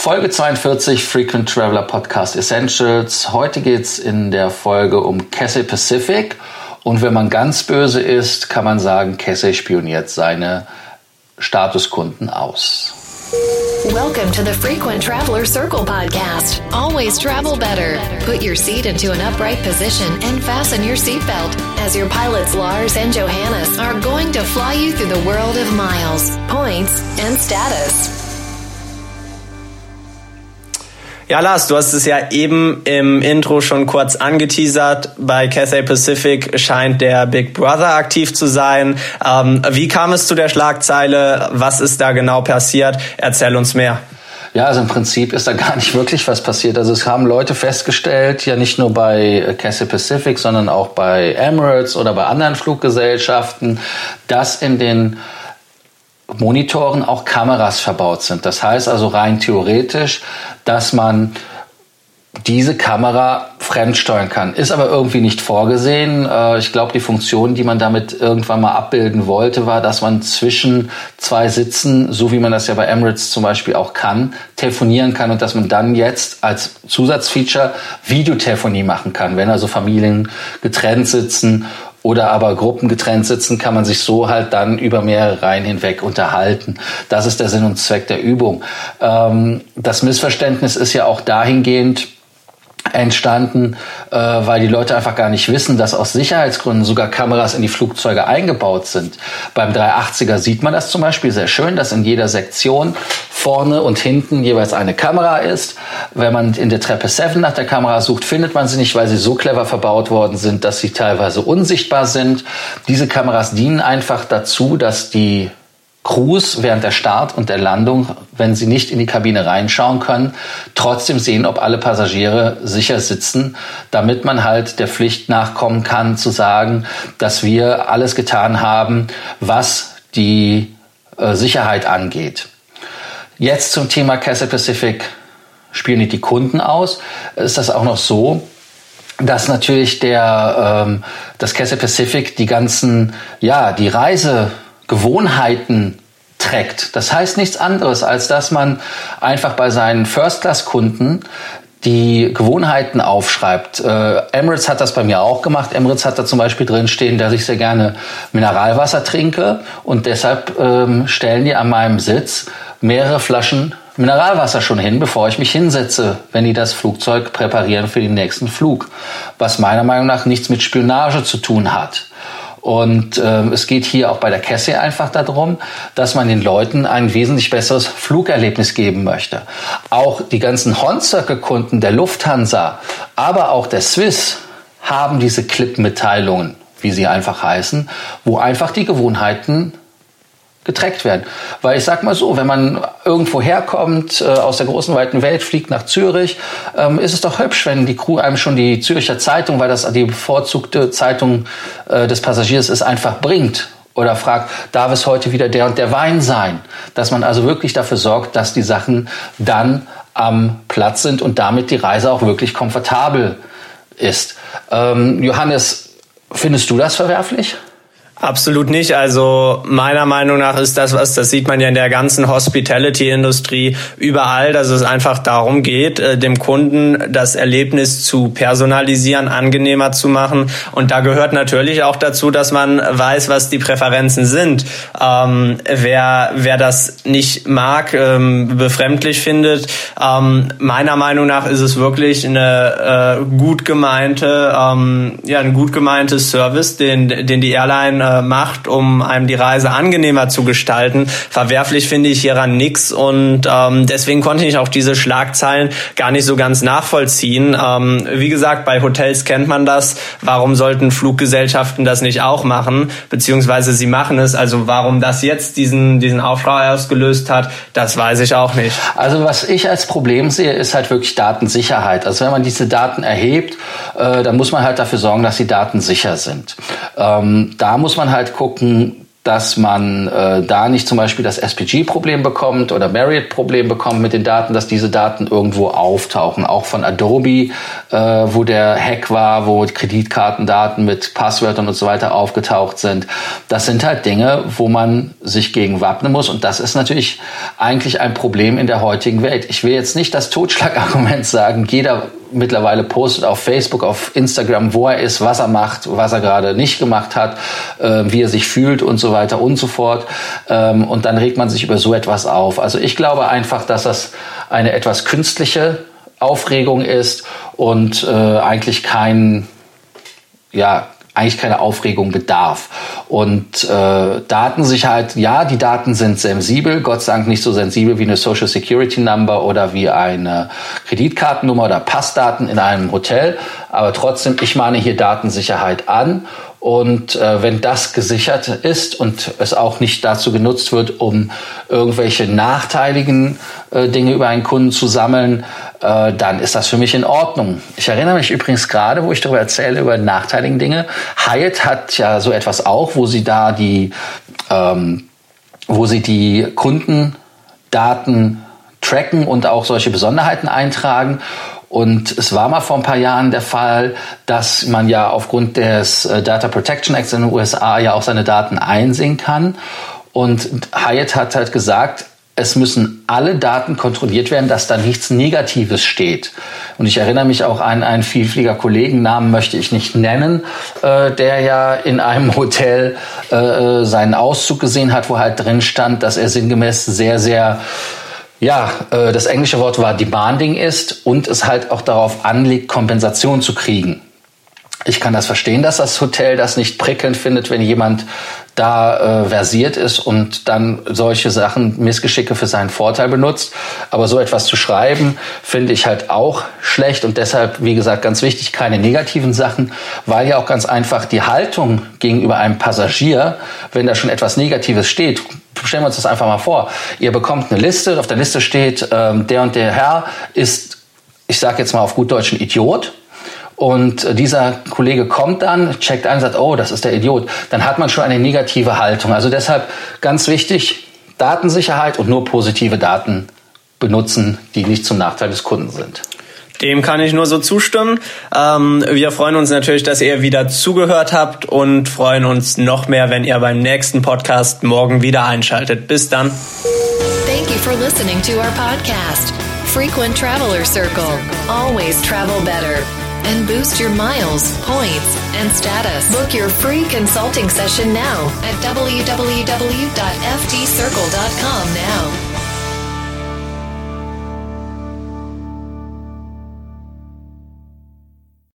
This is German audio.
Folge 42 Frequent Traveler Podcast Essentials. Heute geht's in der Folge um Cathay Pacific. Und wenn man ganz böse ist, kann man sagen, Cathay spioniert seine Statuskunden aus. Welcome to the Frequent Traveler Circle podcast. Always travel better. Put your seat into an upright position and fasten your seatbelt as your pilots Lars and Johannes are going to fly you through the world of miles, points, and status. Ja, Lars, du hast es ja eben im Intro schon kurz angeteasert. Bei Cathay Pacific scheint der Big Brother aktiv zu sein. Ähm, wie kam es zu der Schlagzeile? Was ist da genau passiert? Erzähl uns mehr. Ja, also im Prinzip ist da gar nicht wirklich was passiert. Also es haben Leute festgestellt, ja nicht nur bei Cathay Pacific, sondern auch bei Emirates oder bei anderen Fluggesellschaften, dass in den Monitoren auch Kameras verbaut sind. Das heißt also rein theoretisch, dass man diese Kamera fremdsteuern kann. Ist aber irgendwie nicht vorgesehen. Äh, ich glaube, die Funktion, die man damit irgendwann mal abbilden wollte, war, dass man zwischen zwei Sitzen, so wie man das ja bei Emirates zum Beispiel auch kann, telefonieren kann und dass man dann jetzt als Zusatzfeature Videotelefonie machen kann, wenn also Familien getrennt sitzen oder aber Gruppen getrennt sitzen, kann man sich so halt dann über mehrere Reihen hinweg unterhalten. Das ist der Sinn und Zweck der Übung. Ähm, das Missverständnis ist ja auch dahingehend, entstanden, äh, weil die Leute einfach gar nicht wissen, dass aus Sicherheitsgründen sogar Kameras in die Flugzeuge eingebaut sind. Beim 380er sieht man das zum Beispiel sehr schön, dass in jeder Sektion vorne und hinten jeweils eine Kamera ist. Wenn man in der Treppe 7 nach der Kamera sucht, findet man sie nicht, weil sie so clever verbaut worden sind, dass sie teilweise unsichtbar sind. Diese Kameras dienen einfach dazu, dass die Crews während der Start und der Landung, wenn sie nicht in die Kabine reinschauen können, trotzdem sehen, ob alle Passagiere sicher sitzen, damit man halt der Pflicht nachkommen kann, zu sagen, dass wir alles getan haben, was die äh, Sicherheit angeht. Jetzt zum Thema Cathay Pacific spielen nicht die Kunden aus. Ist das auch noch so, dass natürlich der ähm, das Cathay Pacific die ganzen ja die Reise Gewohnheiten trägt. Das heißt nichts anderes, als dass man einfach bei seinen First-Class-Kunden die Gewohnheiten aufschreibt. Äh, Emirates hat das bei mir auch gemacht. Emirates hat da zum Beispiel drin stehen, dass ich sehr gerne Mineralwasser trinke und deshalb ähm, stellen die an meinem Sitz mehrere Flaschen Mineralwasser schon hin, bevor ich mich hinsetze, wenn die das Flugzeug präparieren für den nächsten Flug. Was meiner Meinung nach nichts mit Spionage zu tun hat. Und äh, es geht hier auch bei der Cassie einfach darum, dass man den Leuten ein wesentlich besseres Flugerlebnis geben möchte. Auch die ganzen Horn-Circle-Kunden der Lufthansa, aber auch der Swiss haben diese Clip-Mitteilungen, wie sie einfach heißen, wo einfach die Gewohnheiten getrackt werden. Weil ich sag mal so, wenn man irgendwo herkommt, äh, aus der großen weiten Welt, fliegt nach Zürich, ähm, ist es doch hübsch, wenn die Crew einem schon die Zürcher Zeitung, weil das die bevorzugte Zeitung äh, des Passagiers ist, einfach bringt. Oder fragt, darf es heute wieder der und der Wein sein? Dass man also wirklich dafür sorgt, dass die Sachen dann am Platz sind und damit die Reise auch wirklich komfortabel ist. Ähm, Johannes, findest du das verwerflich? Absolut nicht. Also meiner Meinung nach ist das was, das sieht man ja in der ganzen Hospitality-Industrie überall, dass es einfach darum geht, äh, dem Kunden das Erlebnis zu personalisieren, angenehmer zu machen. Und da gehört natürlich auch dazu, dass man weiß, was die Präferenzen sind. Ähm, wer, wer das nicht mag, ähm, befremdlich findet, ähm, meiner Meinung nach ist es wirklich eine äh, gut gemeinte, ähm, ja, ein gut gemeintes Service, den, den die Airline äh, macht, um einem die Reise angenehmer zu gestalten. Verwerflich finde ich hieran nix und ähm, deswegen konnte ich auch diese Schlagzeilen gar nicht so ganz nachvollziehen. Ähm, wie gesagt, bei Hotels kennt man das. Warum sollten Fluggesellschaften das nicht auch machen? Beziehungsweise sie machen es. Also warum das jetzt diesen, diesen Aufschrei ausgelöst hat, das weiß ich auch nicht. Also was ich als Problem sehe, ist halt wirklich Datensicherheit. Also wenn man diese Daten erhebt, äh, dann muss man halt dafür sorgen, dass die Daten sicher sind. Ähm, da muss man halt gucken, dass man äh, da nicht zum Beispiel das SPG-Problem bekommt oder Marriott-Problem bekommt mit den Daten, dass diese Daten irgendwo auftauchen. Auch von Adobe, äh, wo der Hack war, wo Kreditkartendaten mit Passwörtern und so weiter aufgetaucht sind. Das sind halt Dinge, wo man sich gegen wappnen muss. Und das ist natürlich eigentlich ein Problem in der heutigen Welt. Ich will jetzt nicht das Totschlagargument sagen, jeder mittlerweile postet auf Facebook, auf Instagram, wo er ist, was er macht, was er gerade nicht gemacht hat, äh, wie er sich fühlt und so weiter und so fort. Ähm, und dann regt man sich über so etwas auf. Also ich glaube einfach, dass das eine etwas künstliche Aufregung ist und äh, eigentlich kein, ja, eigentlich keine Aufregung bedarf. Und äh, Datensicherheit, ja, die Daten sind sensibel, Gott sei Dank nicht so sensibel wie eine Social Security Number oder wie eine Kreditkartennummer oder Passdaten in einem Hotel. Aber trotzdem, ich mahne hier Datensicherheit an und äh, wenn das gesichert ist und es auch nicht dazu genutzt wird, um irgendwelche nachteiligen äh, Dinge über einen Kunden zu sammeln, äh, dann ist das für mich in Ordnung. Ich erinnere mich übrigens gerade, wo ich darüber erzähle, über nachteiligen Dinge. Hyatt hat ja so etwas auch, wo sie da die, ähm, wo sie die Kundendaten tracken und auch solche Besonderheiten eintragen. Und es war mal vor ein paar Jahren der Fall, dass man ja aufgrund des äh, Data Protection Acts in den USA ja auch seine Daten einsehen kann. Und Hyatt hat halt gesagt, es müssen alle Daten kontrolliert werden, dass da nichts Negatives steht. Und ich erinnere mich auch an einen Vielflieger-Kollegen, Namen möchte ich nicht nennen, äh, der ja in einem Hotel äh, äh seinen Auszug gesehen hat, wo halt drin stand, dass er sinngemäß sehr, sehr ja, äh, das englische Wort war demanding ist und es halt auch darauf anlegt, Kompensation zu kriegen. Ich kann das verstehen, dass das Hotel das nicht prickelnd findet, wenn jemand da äh, versiert ist und dann solche Sachen, Missgeschicke für seinen Vorteil benutzt. Aber so etwas zu schreiben, finde ich halt auch schlecht und deshalb, wie gesagt, ganz wichtig, keine negativen Sachen, weil ja auch ganz einfach die Haltung gegenüber einem Passagier, wenn da schon etwas Negatives steht, stellen wir uns das einfach mal vor. Ihr bekommt eine Liste, auf der Liste steht, ähm, der und der Herr ist, ich sage jetzt mal auf gut Deutsch, ein Idiot. Und äh, dieser Kollege kommt dann, checkt ein, sagt, oh, das ist der Idiot. Dann hat man schon eine negative Haltung. Also deshalb ganz wichtig, Datensicherheit und nur positive Daten benutzen, die nicht zum Nachteil des Kunden sind. Dem kann ich nur so zustimmen. Ähm, wir freuen uns natürlich, dass ihr wieder zugehört habt und freuen uns noch mehr, wenn ihr beim nächsten Podcast morgen wieder einschaltet. Bis dann. Thank you for listening to our podcast. Frequent Traveler Circle. Always travel better. And boost your miles, points, and status. Book your free consulting session now at www.ftcircle.com now.